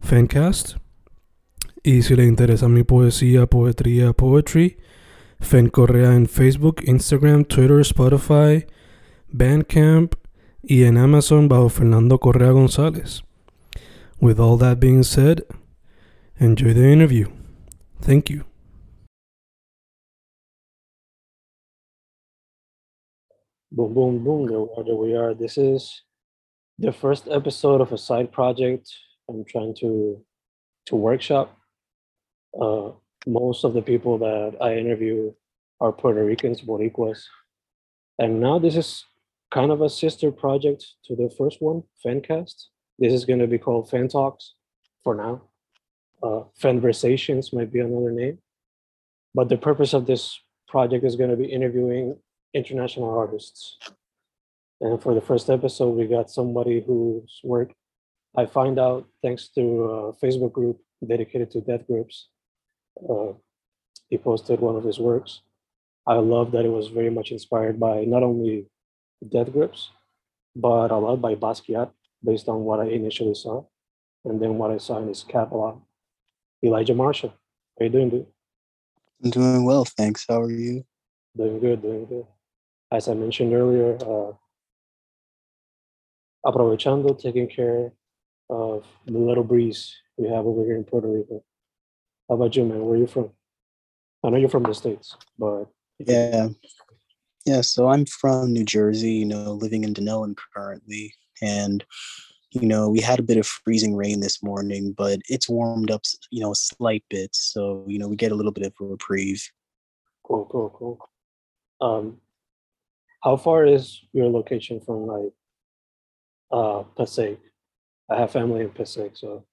Fencast. Y si le interesa mi poesía, poetría, poetry, Fen Correa en Facebook, Instagram, Twitter, Spotify, Bandcamp y en Amazon bajo Fernando Correa González. With all that being said, enjoy the interview. Thank you. Boom, boom, boom. There we are. There we are. This is the first episode of a side project I'm trying to to workshop. Uh, most of the people that I interview are Puerto Ricans, Boricuas, and now this is kind of a sister project to the first one, Fencast. This is going to be called Fan Talks for now. Uh, Fanversations might be another name, but the purpose of this project is going to be interviewing international artists. And for the first episode, we got somebody whose work I find out thanks to a Facebook group dedicated to death grips. Uh, he posted one of his works. I love that it was very much inspired by not only death grips, but a lot by Basquiat, based on what I initially saw, and then what I saw in his catalog. Elijah Marshall, how you doing, dude? I'm doing well, thanks. How are you? Doing good, doing good. As I mentioned earlier, uh, aprovechando, taking care of the little breeze we have over here in Puerto Rico. How about you, man? Where are you from? I know you're from the States, but Yeah. Yeah, so I'm from New Jersey, you know, living in Dunellen currently. And, you know, we had a bit of freezing rain this morning, but it's warmed up, you know, a slight bit. So, you know, we get a little bit of a reprieve. cool, cool, cool. Um, how far is your location from like uh Passaic? I have family in Passaic, so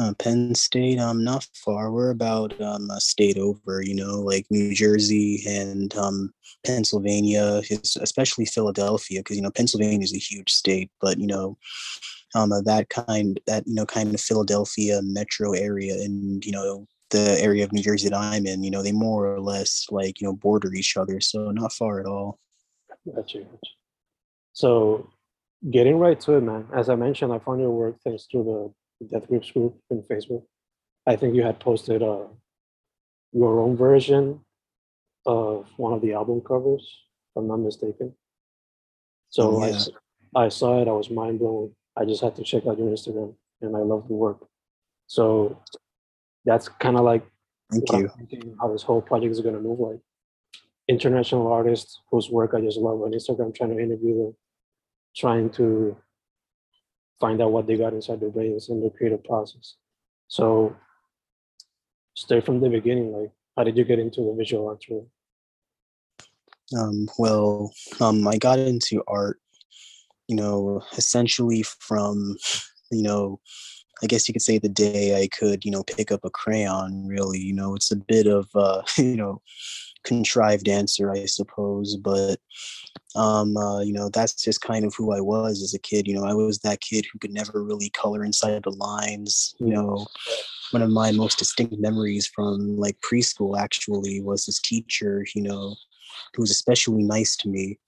Uh, Penn State, um, not far. We're about um, a state over, you know, like New Jersey and um, Pennsylvania, especially Philadelphia, because you know Pennsylvania is a huge state. But you know, um, that kind, that you know, kind of Philadelphia metro area, and you know, the area of New Jersey that I'm in, you know, they more or less like you know border each other, so not far at all. Gotcha, gotcha. So, getting right to it, man. As I mentioned, I found your work thanks to the Death Grips group in Facebook. I think you had posted uh, your own version of one of the album covers, if I'm not mistaken. So Oh, I yeah. I I, saw it. I was mind blown. I just had to check out your Instagram, and I love the work. So that's kind of like Thank you. how this whole project is going to move like international artists whose work I just love on Instagram, trying to interview them, trying to find out what they got inside their brains in their creative process. So, straight from the beginning, like, how did you get into the visual arts world? Um, well, um, I got into art, you know, essentially from, you know, I guess you could say the day I could, you know, pick up a crayon. Really, you know, it's a bit of, uh, you know, contrived answer, I suppose, but um, uh, you know, that's just kind of who I was as a kid. You know, I was that kid who could never really color inside the lines. You know, one of my most distinct memories from like preschool actually was this teacher. You know, who was especially nice to me.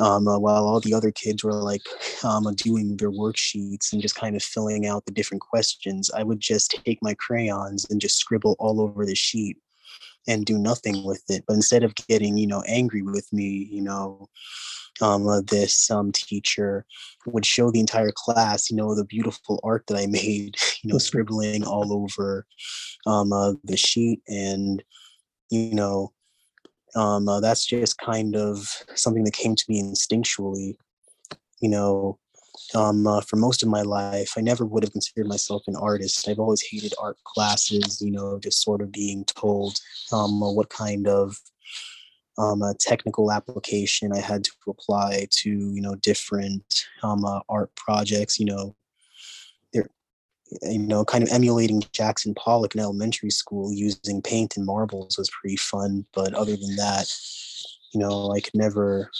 Um, uh, while all the other kids were like um, doing their worksheets and just kind of filling out the different questions, I would just take my crayons and just scribble all over the sheet. And do nothing with it. But instead of getting, you know, angry with me, you know, um, uh, this um, teacher would show the entire class, you know, the beautiful art that I made, you know, scribbling all over um, uh, the sheet. And, you know, um, uh, that's just kind of something that came to me instinctually. You know, um, uh, for most of my life, I never would have considered myself an artist. I've always hated art classes, you know, just sort of being told um, uh, what kind of um, a technical application I had to apply to, you know, different um, uh, art projects, you know, they're, you know, kind of emulating Jackson Pollock in elementary school using paint and marbles was pretty fun. But other than that, you know, I could never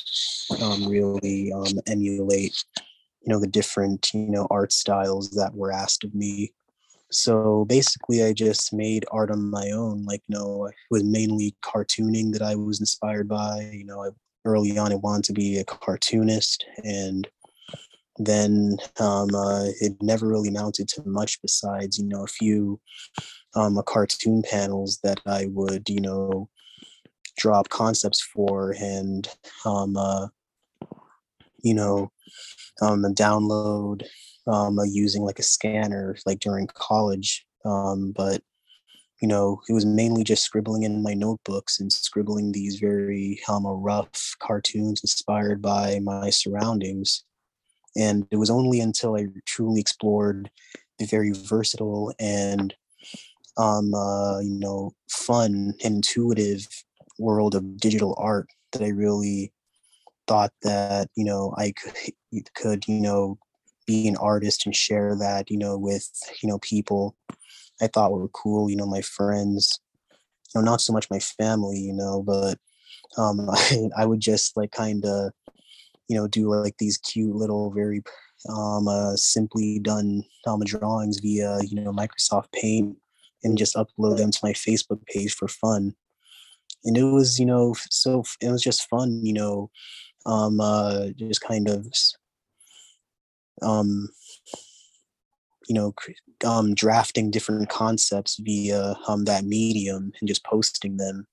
um, really um, emulate you know the different you know art styles that were asked of me. So basically i just made art on my own like you know it was mainly cartooning that i was inspired by you know I, early on i wanted to be a cartoonist and then um, uh, it never really amounted to much besides you know a few um, cartoon panels that i would you know drop concepts for and um, uh, you know um, and download um, using like a scanner like during college. Um, but you know, it was mainly just scribbling in my notebooks and scribbling these very um, rough cartoons inspired by my surroundings. And it was only until I truly explored the very versatile and um, uh, you know, fun, intuitive world of digital art that I really thought that you know I could could you know be an artist and share that you know with you know people I thought were cool you know my friends you know not so much my family you know but um I, I would just like kind of you know do like these cute little very um uh, simply done um, drawings via you know Microsoft Paint and just upload them to my Facebook page for fun and it was you know so it was just fun you know um, uh, just kind of, um, you know, um, drafting different concepts via um, that medium and just posting them.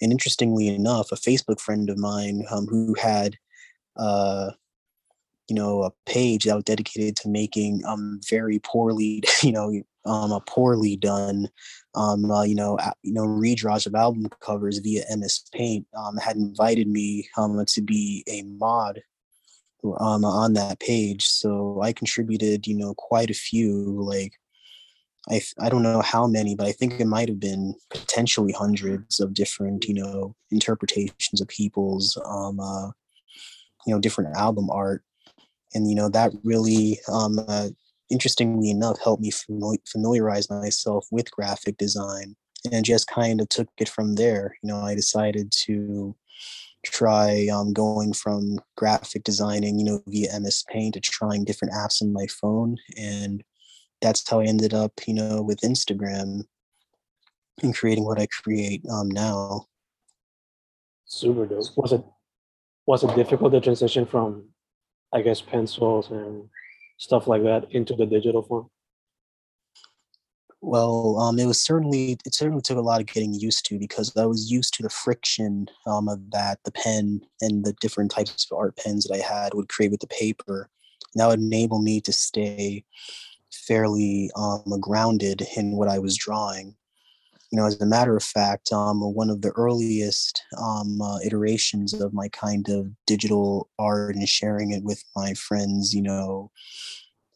And interestingly enough, a Facebook friend of mine um, who had, uh, you know, a page that was dedicated to making um, very poorly, you know, um, a poorly done, um, uh, you know, you know, redraws of album covers via MS Paint, um, had invited me um, to be a mod um, on that page. So I contributed, you know, quite a few, like I, I don't know how many, but I think it might have been potentially hundreds of different, you know, interpretations of people's, um, uh, you know, different album art. And, you know, that really um, uh, interestingly enough, helped me familiarize myself with graphic design and just kind of took it from there. You know, I decided to try um, going from graphic designing, you know, via MS Paint to trying different apps on my phone. And that's how I ended up, you know, with Instagram and creating what I create um, now. Super dope. Was it was it difficult to transition from, I guess, pencils and stuff like that into the digital form? Well, um, it was certainly it certainly took a lot of getting used to because I was used to the friction um, of that the pen and the different types of art pens that I had would create with the paper. And that would enable me to stay fairly um, grounded in what I was drawing you know, as a matter of fact, um, one of the earliest um, uh, iterations of my kind of digital art and sharing it with my friends, you know,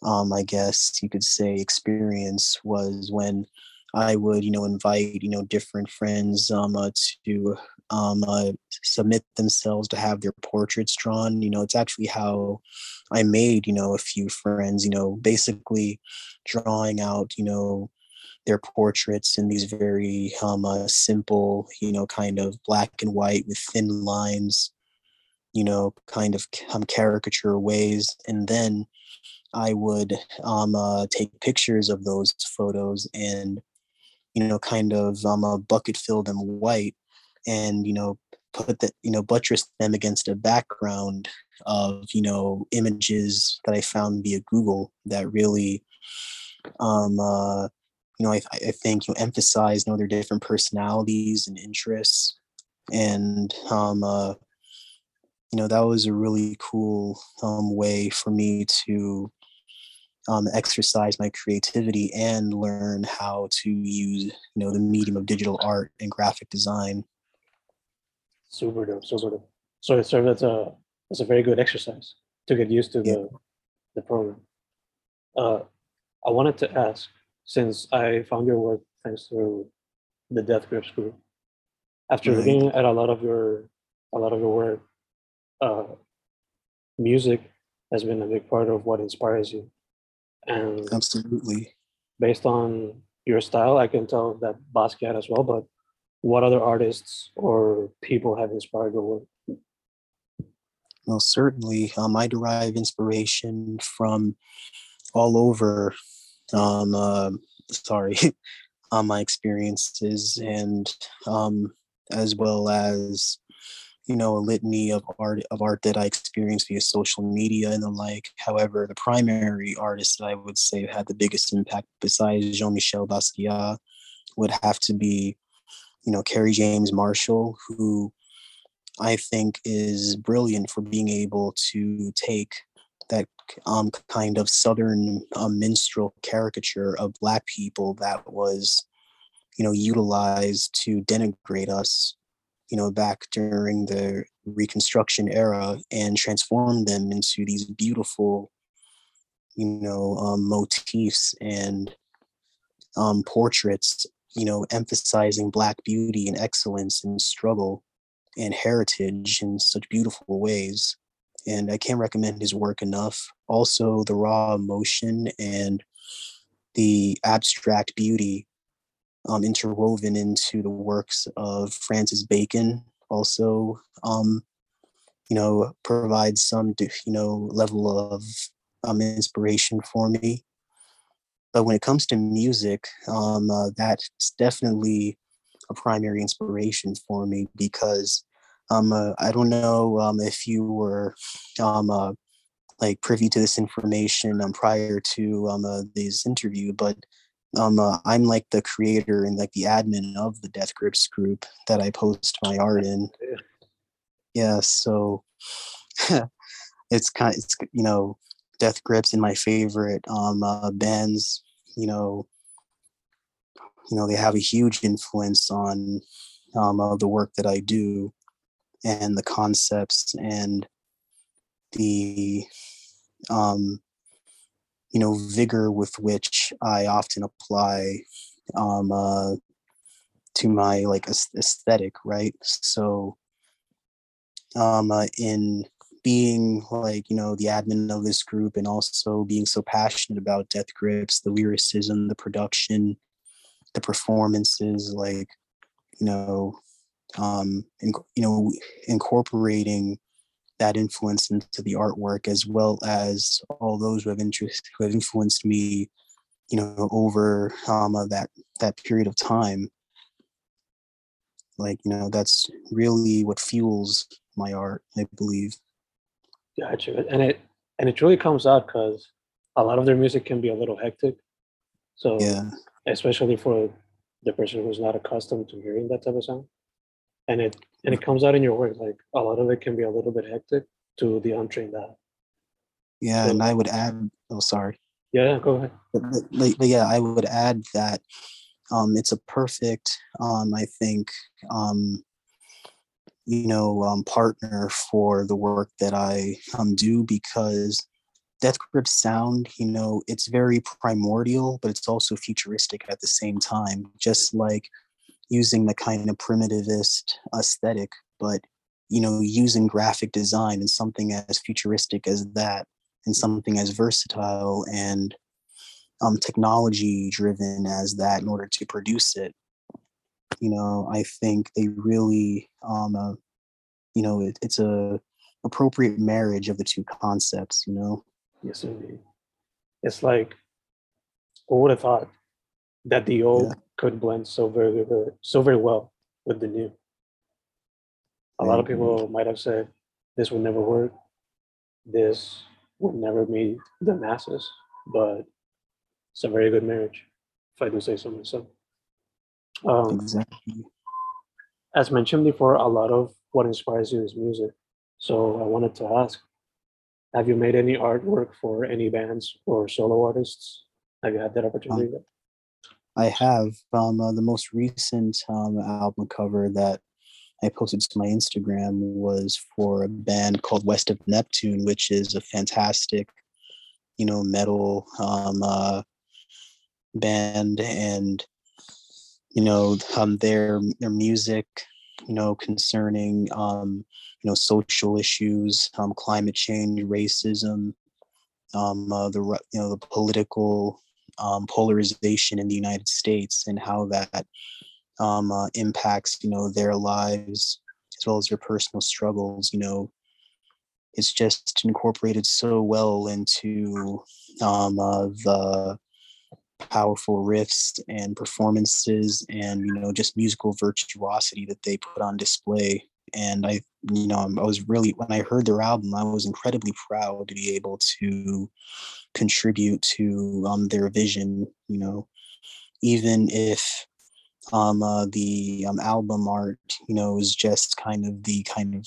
um, I guess you could say experience was when I would, you know, invite, you know, different friends um, uh, to um, uh, submit themselves to have their portraits drawn. You know, it's actually how I made, you know, a few friends, you know, basically drawing out, you know, their portraits in these very um, uh, simple, you know, kind of black and white with thin lines, you know, kind of um, caricature ways. And then I would um, uh, take pictures of those photos and, you know, kind of um, uh, bucket fill them white and, you know, put that, you know, buttress them against a background of, you know, images that I found via Google that really um, uh, you know, I, I think you know, emphasize you know their different personalities and interests, and um, uh, you know that was a really cool um, way for me to um, exercise my creativity and learn how to use you know the medium of digital art and graphic design. Super dope, super dope. So it served as a as a very good exercise to get used to Yeah. the the program. Uh, I wanted to ask, since I found your work thanks to the Death Grips group, after Right. looking at a lot of your a lot of your work, uh, music has been a big part of what inspires you, and Absolutely. based on your style, I can tell that Basquiat as well. But what other artists or people have inspired your work? Well, certainly, um, I derive inspiration from all over. Um, uh, sorry, on my experiences, and um, as well as you know a litany of art of art that I experienced via social media and the like. However, the primary artist that I would say had the biggest impact, besides Jean-Michel Basquiat, would have to be, you know, Kerry James Marshall, who I think is brilliant for being able to take that um, kind of southern um, minstrel caricature of black people that was, you know, utilized to denigrate us, you know, back during the Reconstruction era and transform them into these beautiful, you know, um, motifs and um, portraits, you know, emphasizing black beauty and excellence and struggle and heritage in such beautiful ways. And I can't recommend his work enough. Also, the raw emotion and the abstract beauty um, interwoven into the works of Francis Bacon also, um, you know, provides some, you know, level of um, inspiration for me. But when it comes to music, um, uh, that's definitely a primary inspiration for me because um, uh, I don't know um, if you were um, uh, like privy to this information um, prior to um, uh, this interview, but um, uh, I'm like the creator and like the admin of the Death Grips group that I post my art in. Yeah. So it's kind, Of, it's you know, Death Grips and my favorite um, uh, bands. You know, you know they have a huge influence on um, uh, the work that I do and the concepts and the um, you know vigor with which I often apply um, uh, to my like aesthetic, right? So um, uh, in being like you know the admin of this group and also being so passionate about Death Grips, the lyricism, the production, the performances, like you know um, inc- you know, incorporating that influence into the artwork as well as all those who have interest who have influenced me, you know, over um, that that period of time. Like you know, that's really what fuels my art, I believe. Gotcha. And it and it really comes out because a lot of their music can be a little hectic. So Yeah, especially for the person who's not accustomed to hearing that type of sound. And it and it comes out in your work. Like a lot of it can be a little bit hectic to the untrained eye. yeah, So- and I would add. Oh, sorry. Yeah, go ahead. but, but, but- yeah, I would add that um, it's a perfect, um, I think, um, you know, um, partner for the work that I um, do because Death Grip sound, you know, it's very primordial, but it's also futuristic at the same time, just like using the kind of primitivist aesthetic, but you know, using graphic design and something as futuristic as that and something as versatile and um, technology driven as that in order to produce it. You know, I think they really, um, uh, you know, it, it's a appropriate marriage of the two concepts. You know, Yes, indeed. It's like who would have thought that the old Yeah. Could blend so very, very so very well with the new. A lot of people might have said this would never work. This would never meet the masses, but it's a very good marriage. if I do say so myself. Um, Exactly. as mentioned before, a lot of what inspires you is music. So I wanted to ask, have you made any artwork for any bands or solo artists? Have you had that opportunity? yet? I have um, uh, the most recent um, album cover that I posted to my Instagram was for a band called West of Neptune, which is a fantastic, you know, metal um, uh, band, and you know, um, their their music, you know, concerning um, you know social issues, um, climate change, racism, um, uh, the you know the political um, polarization in the United States and how that um, uh, impacts you know their lives as well as their personal struggles. You know, it's just incorporated so well into um, uh, the powerful riffs and performances and you know just musical virtuosity that they put on display and i you know i was really when i heard their album i was incredibly proud to be able to contribute to um, their vision you know even if um, uh, the um, album art you know is just kind of the kind of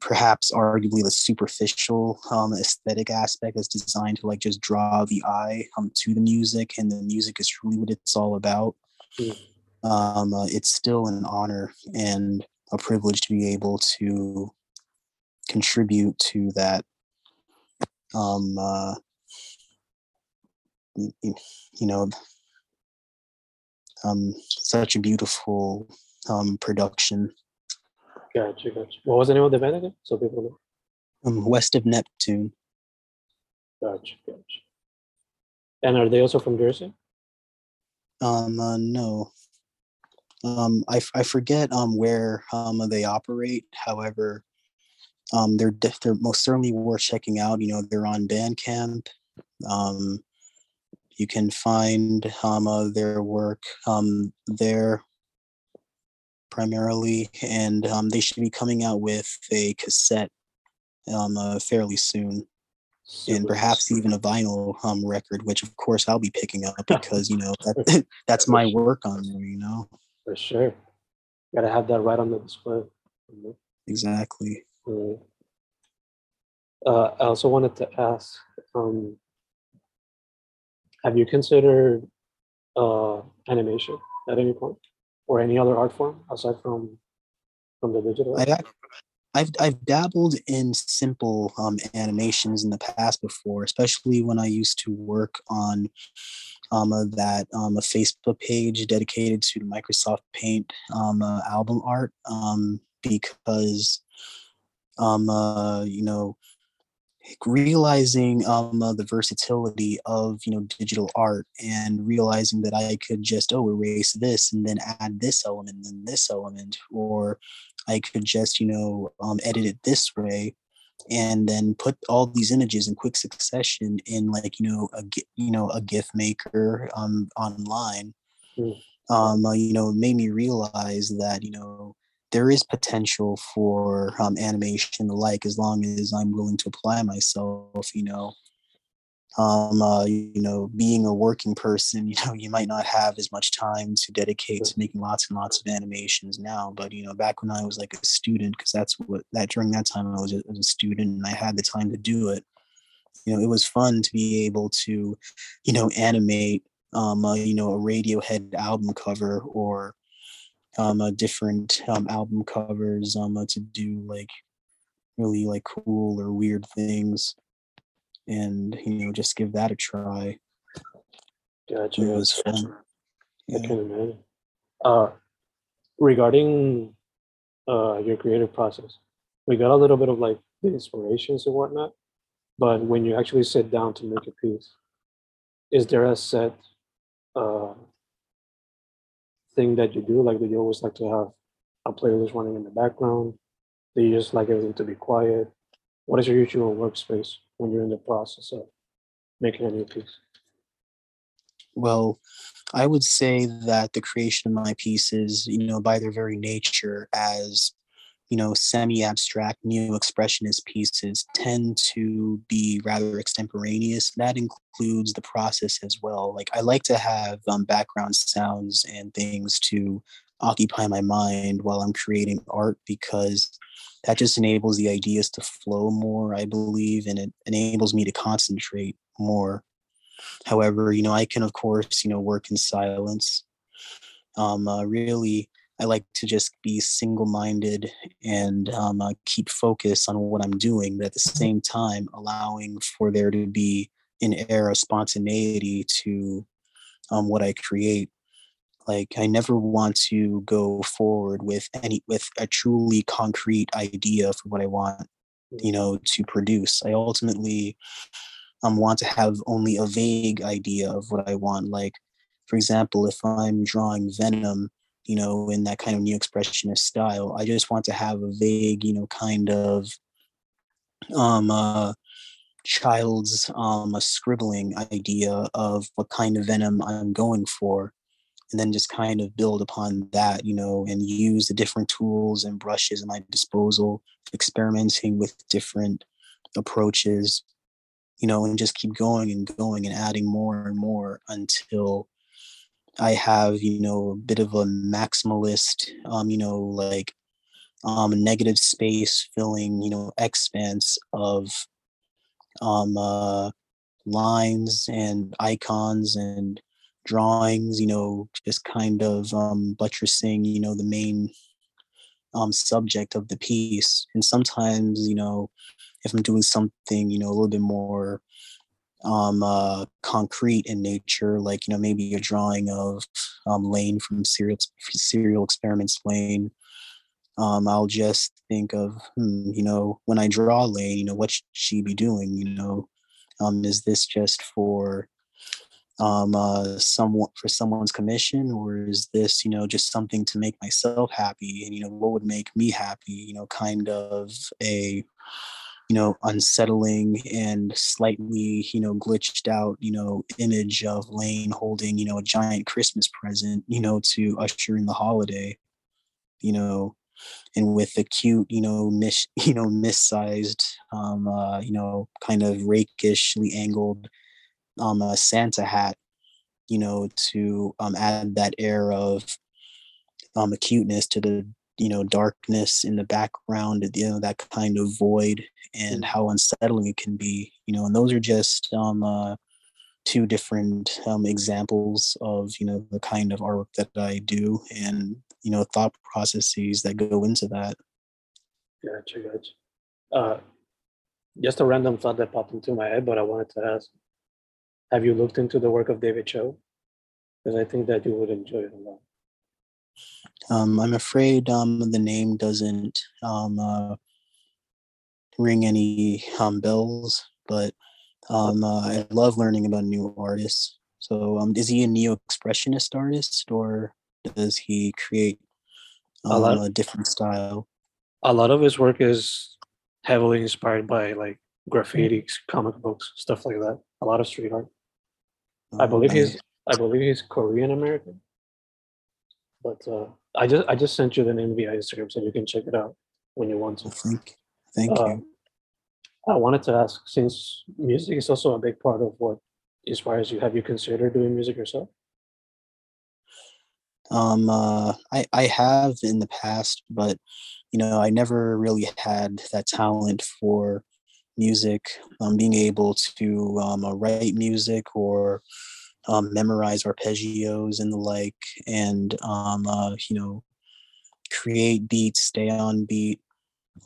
perhaps arguably the superficial um, aesthetic aspect is designed to like just draw the eye um, to the music and the music is truly what it's all about Mm. um, uh, it's still an honor and a privilege to be able to contribute to that um, uh, you know um, such a beautiful um, production Gotcha, gotcha. What was the name of the band again? So people know. um, west of neptune Gotcha, gotcha. And are they also from Jersey? Um, uh, no. Um, I, I forget um where um they operate. However, um, they're they're most certainly worth checking out. You know, they're on Bandcamp. Um, you can find um uh, their work um there primarily, and um they should be coming out with a cassette um uh, fairly soon and Super. perhaps even a vinyl um record, which of course I'll be picking up because you know that, that's my work on there. You know For sure. Gotta have that right on the display. Exactly. Mm. Uh, I also wanted to ask, um, have you considered uh, animation at any point, or any other art form aside from from the digital? I, I've I've dabbled in simple um, animations in the past before, especially when I used to work on um, that um, a Facebook page dedicated to Microsoft Paint um, uh, album art um, because um, uh, you know realizing um, uh, the versatility of you know digital art and realizing that I could just oh erase this and then add this element and then this element or I could just you know um, edit it this way and then put all these images in quick succession in like you know a you know a GIF maker um, online. Mm. Um, uh, you know, it made me realize that you know there is potential for um, animation and the like as long as I'm willing to apply myself. You know, um, uh, you know, being a working person, you know, you might not have as much time to dedicate to making lots and lots of animations now. But you know, back when I was like a student, because that's what that during that time I was a, as a student and I had the time to do it. You know, it was fun to be able to, you know, animate, um, uh, you know, a Radiohead album cover or um, uh, different um, album covers um, uh, to do like really like cool or weird things and you know just give that a try Gotcha. it was fun I can imagine. Uh, regarding uh, your creative process, we got a little bit of like the inspirations and whatnot, but when you actually sit down to make a piece, is there a set uh, thing that you do? Like, do you always like to have a playlist running in the background? Do you just like everything to be quiet? What is your usual workspace when you're in the process of making a new piece? well i would say that the creation of my pieces you know by their very nature as you know, semi-abstract neo-expressionist pieces tend to be rather extemporaneous. That includes the process as well. Like I like to have um, background sounds and things to occupy my mind while I'm creating art because that just enables the ideas to flow more, I believe, and it enables me to concentrate more. However, you know, I can of course, you know, work in silence. Um, uh, really I like to just be single minded and um, uh, keep focus on what I'm doing, but at the same time, allowing for there to be an air of spontaneity to um, what I create. Like I never want to go forward with any with a truly concrete idea for what I want, you know, to produce. I ultimately um, want to have only a vague idea of what I want. Like, for example, if I'm drawing Venom, you know, in that kind of neo-expressionist style. I just want to have a vague, you know, kind of um uh child's um a scribbling idea of what kind of venom I'm going for and then just kind of build upon that, you know, and use the different tools and brushes at my disposal, experimenting with different approaches, you know, and just keep going and going and adding more and more until I have, you know, a bit of a maximalist, um, you know, like um, negative space filling, you know, expanse of um, uh, lines and icons and drawings, you know, just kind of um, buttressing, you know, the main um, subject of the piece. And sometimes, you know, if I'm doing something, you know, a little bit more um, uh, concrete in nature, like you know maybe a drawing of um, Lain from Serial Serial Experiments Lain, Um, I'll just think of hmm, you know when I draw Lain, you know what should she be doing? You know, um, is this just for um, uh, someone for someone's commission, or is this you know just something to make myself happy? And you know what would make me happy? You know, kind of a you know, unsettling and slightly, you know, glitched out, you know, image of Lain holding, you know, a giant Christmas present, you know, to usher in the holiday, you know, and with the cute, you know, mis, you know, missized, um, uh, you know, kind of rakishly angled, um, a Santa hat, you know, to um, add that air of um, acuteness to the you know darkness in the background you know that kind of void and how unsettling it can be you know and those are just um uh two different um examples of you know the kind of artwork that i do and you know thought processes that go into that. Gotcha gotcha. Uh just a random thought that popped into my head but i wanted to ask have you looked into the work of david choe because i think that you would enjoy it a lot um, I'm afraid um, the name doesn't um, uh, ring any um, bells, but um, uh, I love learning about new artists. So, um, is he a neo-expressionist artist, or does he create a, lot, a different style? A lot of his work is heavily inspired by like graffiti, comic books, stuff like that. A lot of street art. I believe he's I believe he's Korean American. But uh, I just I just sent you the name via Instagram, so you can check it out when you want to. Thank, thank uh, you. I wanted to ask, since music is also a big part of what inspires you, have you considered doing music yourself? Um, uh, I I have in the past, but you know, I never really had that talent for music. Um, being able to um, uh, write music or um, memorize arpeggios and the like, and um, uh, you know, create beats, stay on beat.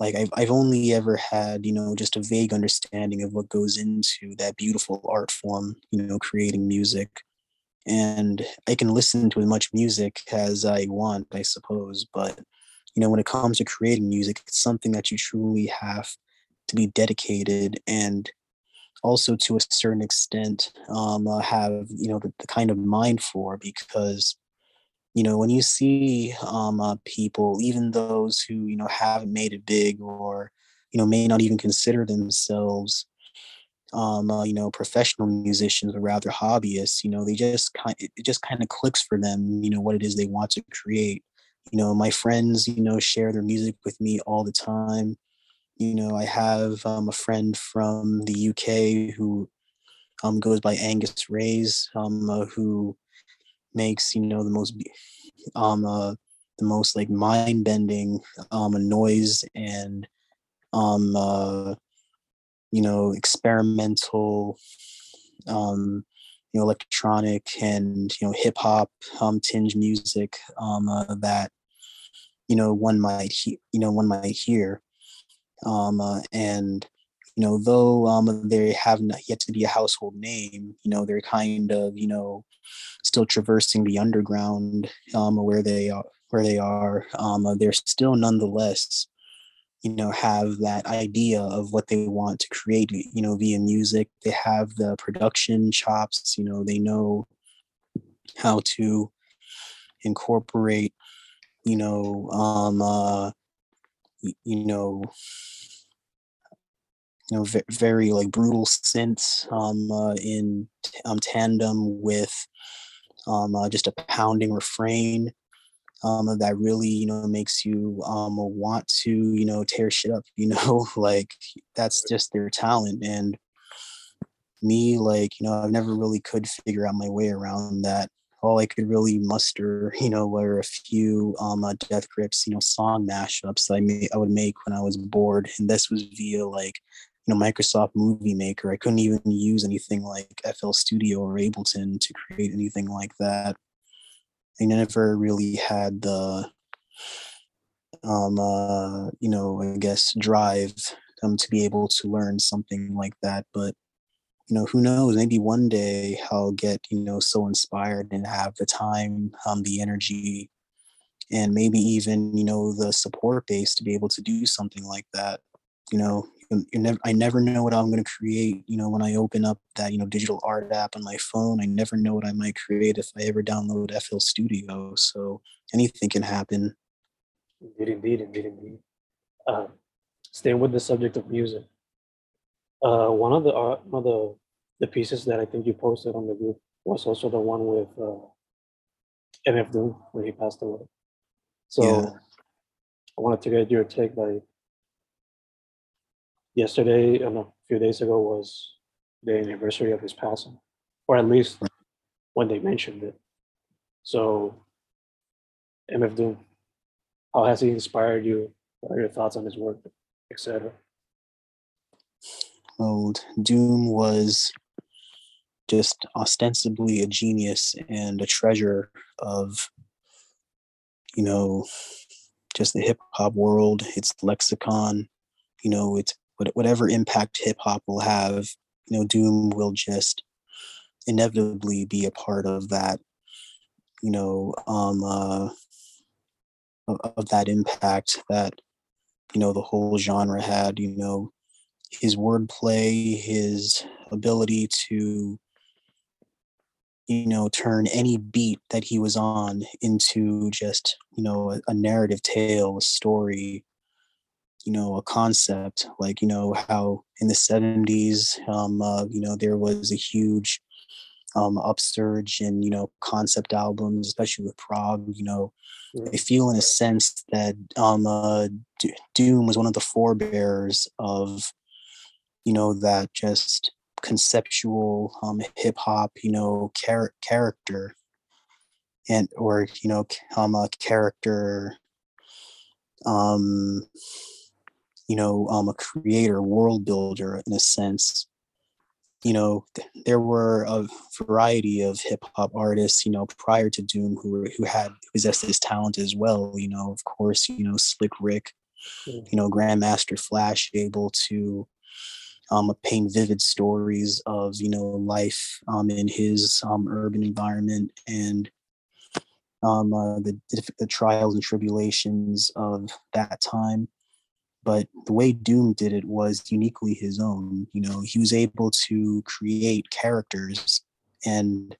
Like I've I've only ever had you know just a vague understanding of what goes into that beautiful art form, you know, creating music. And I can listen to as much music as I want, I suppose. But you know, when it comes to creating music, it's something that you truly have to be dedicated and also to a certain extent um, uh, have you know the, the, kind of mind for because you know when you see um, uh, people even those who you know haven't made it big or you know may not even consider themselves um, uh, you know professional musicians or rather hobbyists you know they just kind it just kind of clicks for them you know what it is they want to create. You know my friends you know share their music with me all the time you know i have um, a friend from the uk who um, goes by angus rays um, uh, who makes you know the most um uh, the most like mind bending um noise and um uh you know experimental um you know electronic and you know hip hop um tinge music um uh, that you know one might he- you know one might hear um uh, and you know though um they have not yet to be a household name you know they're kind of you know still traversing the underground um where they are where they are um uh, they're still nonetheless you know have that idea of what they want to create you know via music. They have the production chops you know they know how to incorporate you know um uh you know you know very like brutal synths um uh, in um tandem with um uh, just a pounding refrain um that really you know makes you um want to you know tear shit up you know? Like that's just their talent and me like you know i've never really could figure out my way around that all I could really muster, you know, were a few um, uh, Death Grips, you know, song mashups that I made, I would make when I was bored, and this was via like, you know, Microsoft Movie Maker. I couldn't even use anything like FL Studio or Ableton to create anything like that. I never really had the, um, uh, you know, I guess drive um, to be able to learn something like that, but you know, who knows? Maybe one day I'll get, you know, so inspired and have the time, um, the energy, and maybe even, you know, the support base to be able to do something like that. You know, you never, I never know what I'm going to create. You know, when I open up that, you know, digital art app on my phone, I never know what I might create if I ever download FL Studio. So anything can happen. Indeed, indeed, indeed, indeed. Uh, staying with the subject of music, uh, one of the uh, one of the the pieces that I think you posted on the group was also the one with uh, MF Doom when he passed away. So Yeah. I wanted to get your take. Like yesterday, no, a few days ago was the anniversary of his passing, or at least when they mentioned it. So MF Doom, how has he inspired you? What are your thoughts on his work, etc.? Old Doom was just ostensibly a genius and a treasure of, you know, just the hip hop world, its lexicon, you know, it's whatever impact hip hop will have, you know, Doom will just inevitably be a part of that, you know, um, uh, of, of that impact that, you know, the whole genre had, you know, his wordplay, his ability to, you know, turn any beat that he was on into just, you know, a, a narrative tale, a story, you know, a concept. Like, you know, how in the 70s, um, uh, you know, there was a huge um, upsurge in, you know, concept albums, especially with prog, you know, I feel in a sense that um, uh, Do- Doom was one of the forebearers of, you know, that just conceptual um, hip hop, you know, char- character, and or you know, um, a character, um, you know, um, a creator, world builder in a sense. You know, th- there were a variety of hip hop artists, you know, prior to Doom who were, who had possessed this talent as well. You know, of course, you know, Slick Rick, Mm. you know, Grandmaster Flash, able to um, paint vivid stories of you know life um, in his um, urban environment and um, uh, the, the trials and tribulations of that time. But the way Doom did it was uniquely his own. You know, he was able to create characters, and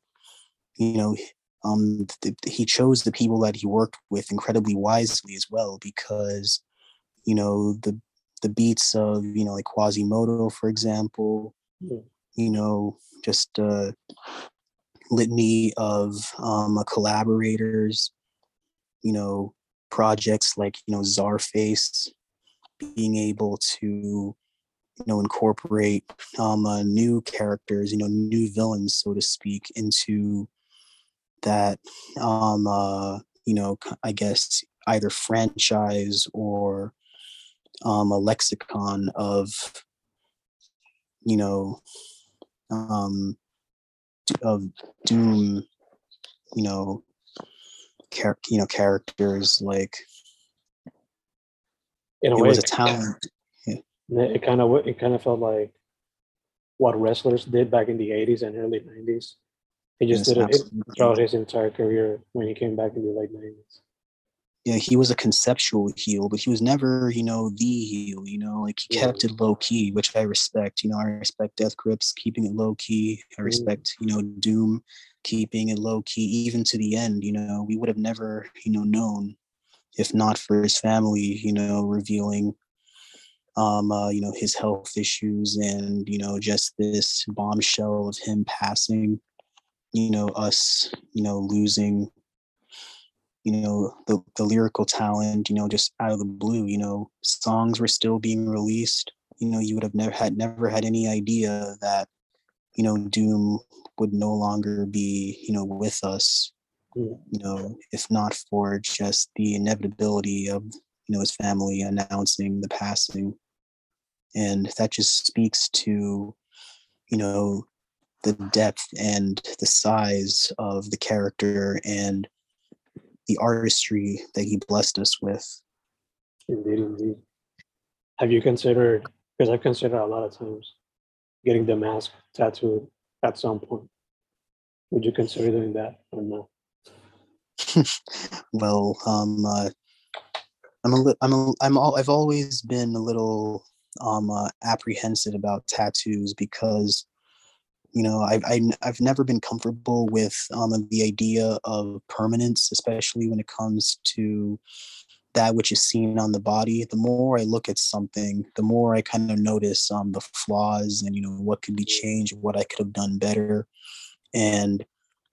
you know, um, th- he chose the people that he worked with incredibly wisely as well, because you know the the beats of you know like Quasimoto, for example, Mm. you know, just a litany of um, collaborators, you know, projects like you know Czarface, being able to you know incorporate um, uh, new characters, you know, new villains, so to speak, into that um, uh, you know, I guess either franchise or um, a lexicon of you know um, of doom you know char- you know characters like In a it way, was a talent it kind of it kind of felt like what wrestlers did back in the 80s and early 90s. He just Yes, did it absolutely. throughout his entire career when he came back in the late 90s. Yeah he was a conceptual heel but he was never you know the heel you know like he kept it low key which i respect you know i respect death grips keeping it low key i Mm. respect you know doom keeping it low key even to the end you know we would have never you know known if not for his family you know revealing um uh, you know his health issues and you know just this bombshell of him passing you know us you know losing you know the, the lyrical talent you know just out of the blue you know songs were still being released you know you would have never had never had any idea that you know doom would no longer be you know with us Mm. you know if not for just the inevitability of you know his family announcing the passing and that just speaks to you know the depth and the size of the character and the artistry that he blessed us with Indeed, indeed. Have you considered? Because I've considered a lot of times getting the mask tattooed at some point. Would you consider doing that or not? well um uh, i'm a li- i'm a, i'm all, i've always been a little um uh, apprehensive about tattoos because you know I, I i've never been comfortable with um the idea of permanence especially when it comes to that which is seen on the body. The more i look at something the more i kind of notice um the flaws and you know what could be changed what i could have done better. And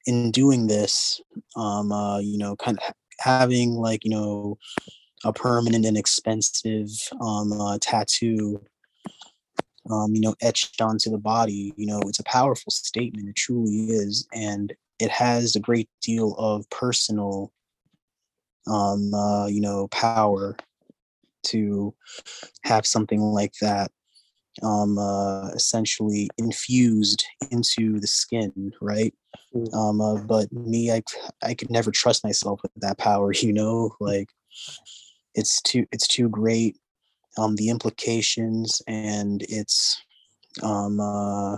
in doing this um uh you know kind of having like you know a permanent and expensive um uh, tattoo um you know etched onto the body you know it's a powerful statement it truly is and it has a great deal of personal um uh, you know power to have something like that um uh, essentially infused into the skin right Mm. um uh, but me i i could never trust myself with that power you know like it's too it's too great um the implications and its um uh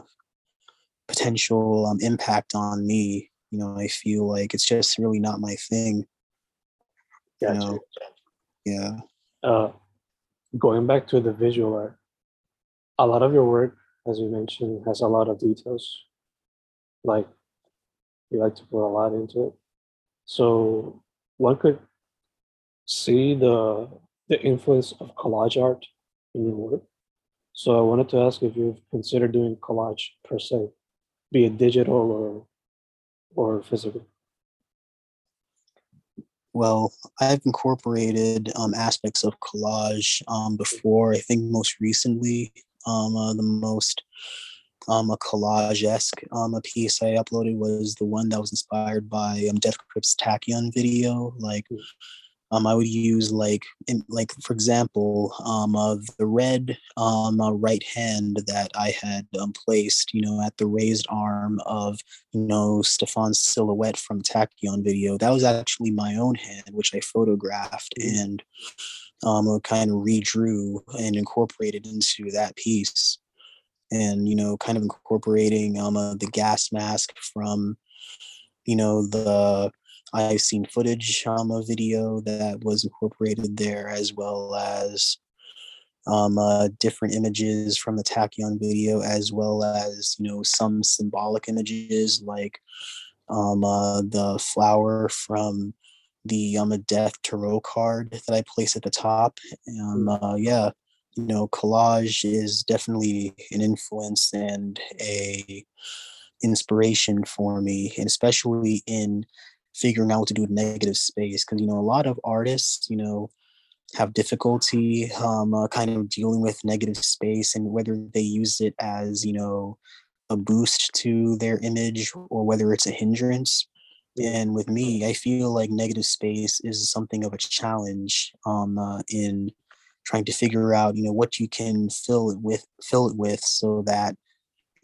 potential um impact on me you know i feel like it's just really not my thing Gotcha. know, yeah Uh, going back to the visual art, a lot of your work, as you mentioned, has a lot of details. Like you like to put a lot into it. So one could see the the influence of collage art in your work. So I wanted to ask if you've considered doing collage per se, be it digital or or physical. Well, I've incorporated um, aspects of collage um, before. I think most recently, um, uh, the most um, a collage-esque um, a piece I uploaded was the one that was inspired by um, Death Grips Takyon video. Like, um, I would use like, in, like for example, um, uh, the red um, uh, right hand that I had um, placed, you know, at the raised arm of you know, Stefan's silhouette from Takyon video. That was actually my own hand, which I photographed Mhm. and um, kind of redrew and incorporated into that piece. And, you know, kind of incorporating um, uh, the gas mask from, you know, the I've seen footage um, a video that was incorporated there, as well as um, uh, different images from the Takyon video, as well as you know some symbolic images like um, uh, the flower from the um, a death tarot card that I place at the top. Um, uh, yeah, you know, collage is definitely an influence and a inspiration for me, and especially in figuring out what to do with negative space because you know a lot of artists you know have difficulty um, uh, kind of dealing with negative space and whether they use it as you know a boost to their image or whether it's a hindrance. And with me i feel like negative space is something of a challenge um, uh, in trying to figure out you know what you can fill it with fill it with so that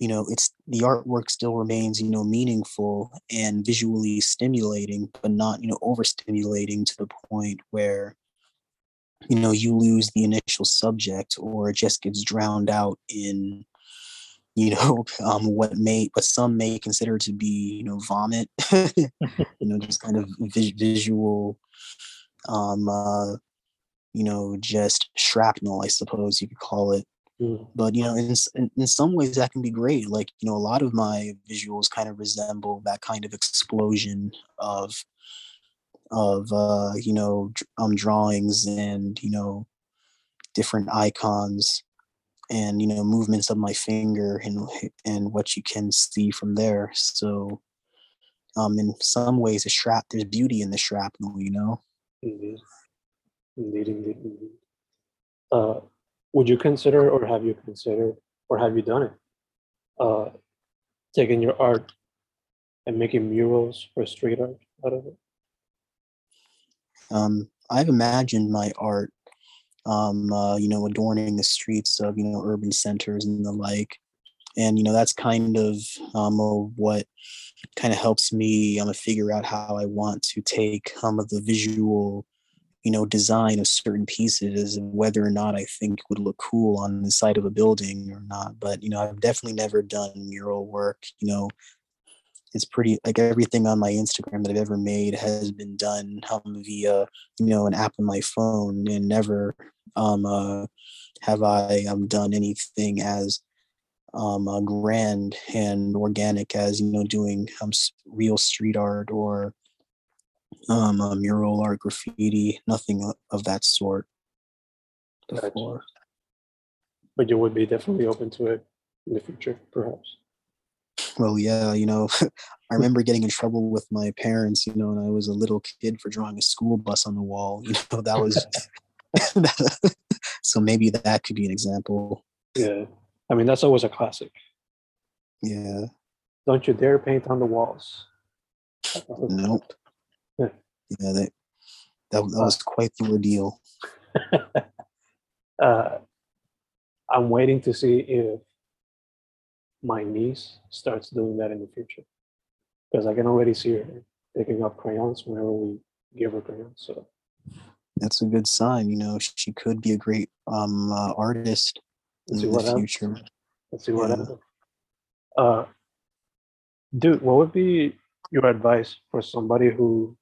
you know it's the artwork still remains you know meaningful and visually stimulating but not you know overstimulating to the point where you know you lose the initial subject or it just gets drowned out in you know um, what may what some may consider to be you know vomit. You know just kind of vis- visual um uh you know just shrapnel i suppose you could call it Mm. but you know in, in in some ways that can be great like you know a lot of my visuals kind of resemble that kind of explosion of of uh you know um drawings and you know different icons and you know movements of my finger and and what you can see from there so um in some ways the shrap there's beauty in the shrapnel you know Indeed. Indeed, indeed, indeed. Uh, would you consider, or have you considered, or have you done it? Uh, taking your art and making murals or street art out of it? um i've imagined my art um uh, you know adorning the streets of you know urban centers and the like and you know that's kind of um what kind of helps me um figure out how i want to take some of the visual you know design of certain pieces and whether or not i think would look cool on the side of a building or not but you know i've definitely never done mural work you know. It's pretty like everything on my instagram that i've ever made has been done um, via you know an app on my phone and never um uh have i um done anything as um uh, grand and organic as you know doing um real street art or um uh, mural or graffiti nothing of that sort Gotcha. before But you would be definitely open to it in the future, perhaps. well yeah you know i remember getting in trouble with my parents you know when i was a little kid for drawing a school bus on the wall you know that was so maybe that could be an example Yeah. I mean, that's always a classic. yeah Don't you dare paint on the walls. nope Yeah. yeah that that, that was quite the ordeal uh, I'm waiting to see if my niece starts doing that in the future. Because I can already see her picking up crayons whenever we give her crayons. So that's a good sign you know she could be a great um uh, artist in let's the happens. future Let's see what Yeah. happens. Uh, dude, what would be your advice for somebody who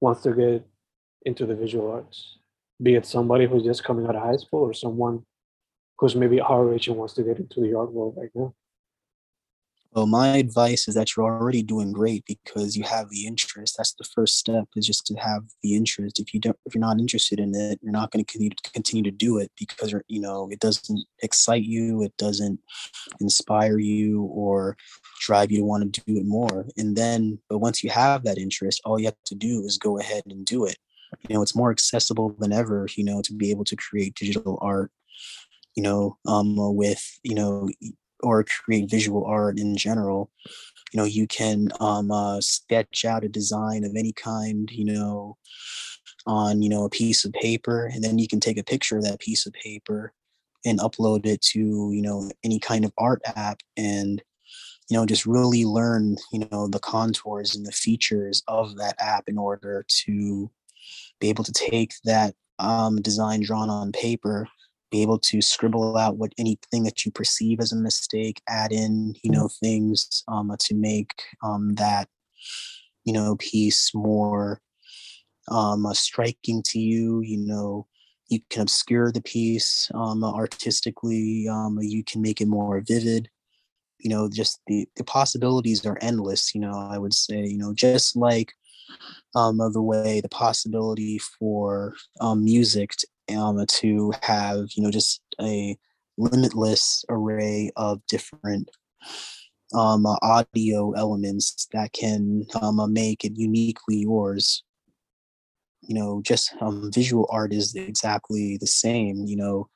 wants to get into the visual arts? Be it somebody who's just coming out of high school or someone who's maybe our age and wants to get into the art world right now. well my advice is that you're already doing great because you have the interest that's the first step is just to have the interest if you don't if you're not interested in it you're not going to continue to do it because you know it doesn't excite you it doesn't inspire you or drive you to want to do it more and then but once you have that interest all you have to do is go ahead and do it. You know it's more accessible than ever you know to be able to create digital art you know um with you know or create visual art in general. You know you can um uh, sketch out a design of any kind you know on you know a piece of paper and then you can take a picture of that piece of paper and upload it to you know any kind of art app and you know just really learn you know the contours and the features of that app in order to be able to take that um, design drawn on paper be able to scribble out what anything that you perceive as a mistake add in you know things um, to make um, that you know piece more um, uh, striking to you you know you can obscure the piece um, artistically um, you can make it more vivid you know just the, the possibilities are endless you know i would say you know just like um, of the way the possibility for um, music to, um, to have you know just a limitless array of different um, uh, audio elements that can um, uh, make it uniquely yours. You know, just um, visual art is exactly the same. You know,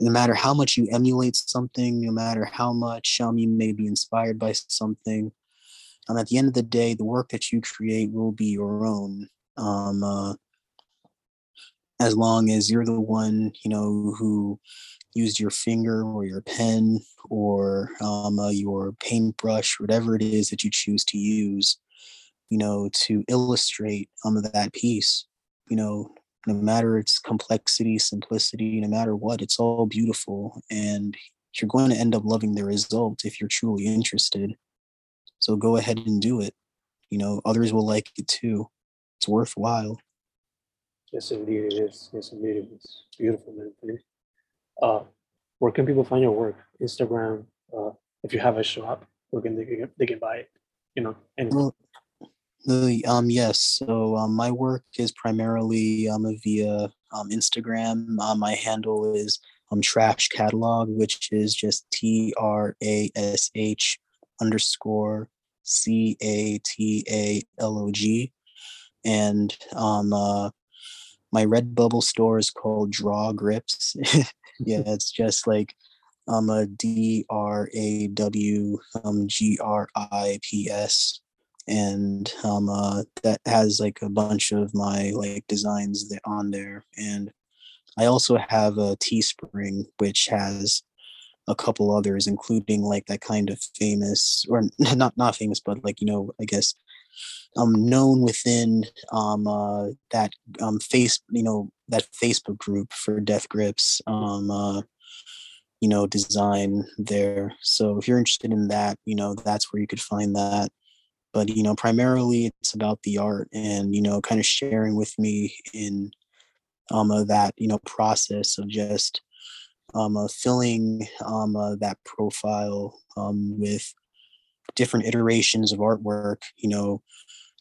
no matter how much you emulate something, no matter how much um, you may be inspired by something, um, at the end of the day, the work that you create will be your own. Um, uh, as long as you're the one, you know, who used your finger or your pen or um, uh, your paintbrush, whatever it is that you choose to use, you know, to illustrate um, that piece, you know, no matter its complexity, simplicity, no matter what, it's all beautiful. And you're going to end up loving the result if you're truly interested. So go ahead and do it. You know, others will like it too. It's worthwhile. Yes, indeed it is. Yes, indeed it is. Beautiful, man. Uh, where can people find your work? Instagram. Uh, if you have a shop, where can they get, they can buy it? You know, and Well, um, yes. So um, my work is primarily um, via um, Instagram. Uh, my handle is um, Trash Catalog, which is just T R A S H underscore C A T A L O G. And um, uh, my Redbubble store is called Draw Grips. yeah, it's just like um, a D R A W um, G R I P S and um, uh, that has like a bunch of my like designs that on there and i also have a teespring which has a couple others including like that kind of famous or not not famous but like you know i guess um known within um uh that um face you know that facebook group for death grips um uh you know design there. So if you're interested in that you know that's where you could find that but you know primarily it's about the art and you know kind of sharing with me in um uh, that you know process of just um uh, filling um uh, that profile um with different iterations of artwork you know.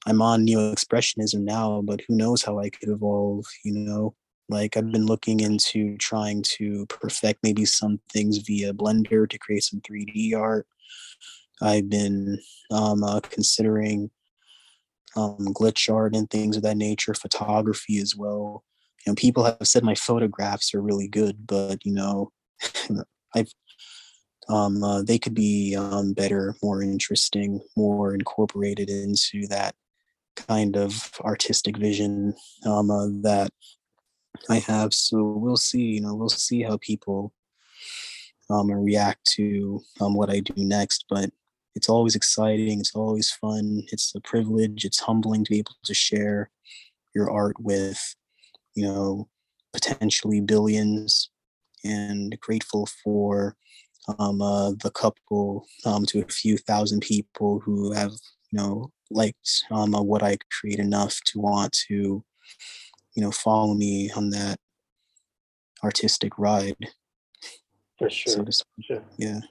I'm on neo expressionism now but who knows how i could evolve you know? Like i've been looking into trying to perfect maybe some things via blender to create some 3d art I've been um, uh, considering um, glitch art and things of that nature, photography as well. You know, people have said my photographs are really good, but you know, I've um, uh, they could be um, better, more interesting, more incorporated into that kind of artistic vision um, uh, that I have. So we'll see. You know, we'll see how people um, react to um, what I do next. But it's always exciting. It's always fun. It's a privilege. It's humbling to be able to share your art with, you know, potentially billions, and grateful for um, uh, the couple um, to a few thousand people who have, you know, liked um, uh, what I create enough to want to, you know, follow me on that artistic ride. for sure, So to sure. Yeah.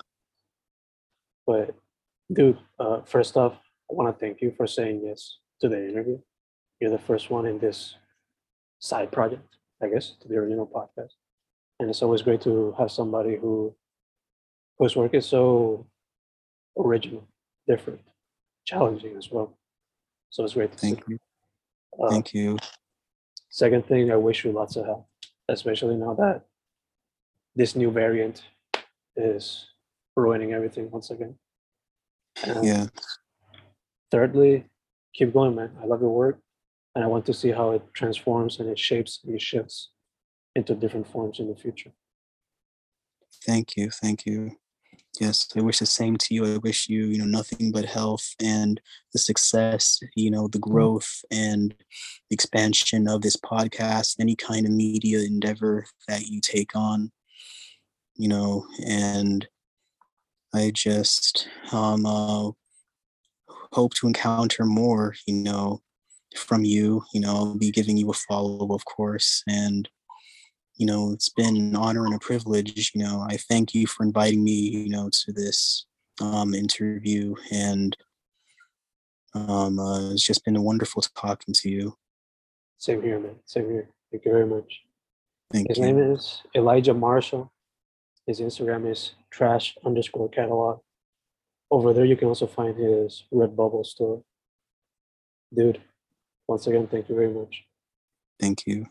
But dude, uh, first off, I want to thank you for saying yes to the interview. You're the first one in this side project, I guess, to the original podcast. And it's always great to have somebody who whose work is so original, different, challenging as well. So it's great to see. Thank you. Uh, Thank you. Second thing, I wish you lots of health, especially now that this new variant is ruining everything once again. And Yeah. Thirdly, keep going, man. I love your work, and I want to see how it transforms and it shapes and it shifts into different forms in the future. Thank you. Thank you. Yes, I wish the same to you. I wish you, you know, nothing but health and the success, you know, the mm-hmm. growth and the expansion of this podcast, any kind of media endeavor that you take on, you know, and I just um uh, hope to encounter more, you know, from you. You know, I'll be giving you a follow, of course, and you know, it's been an honor and a privilege. You know, I thank you for inviting me, you know, to this um, interview, and um, uh, it's just been wonderful talking to you. Same here, man. Same here. Thank you very much. Thank His you. name is Elijah Marshall. His Instagram is trash underscore catalog. over there you can also find his Redbubble store. Dude, once again, thank you very much. Thank you.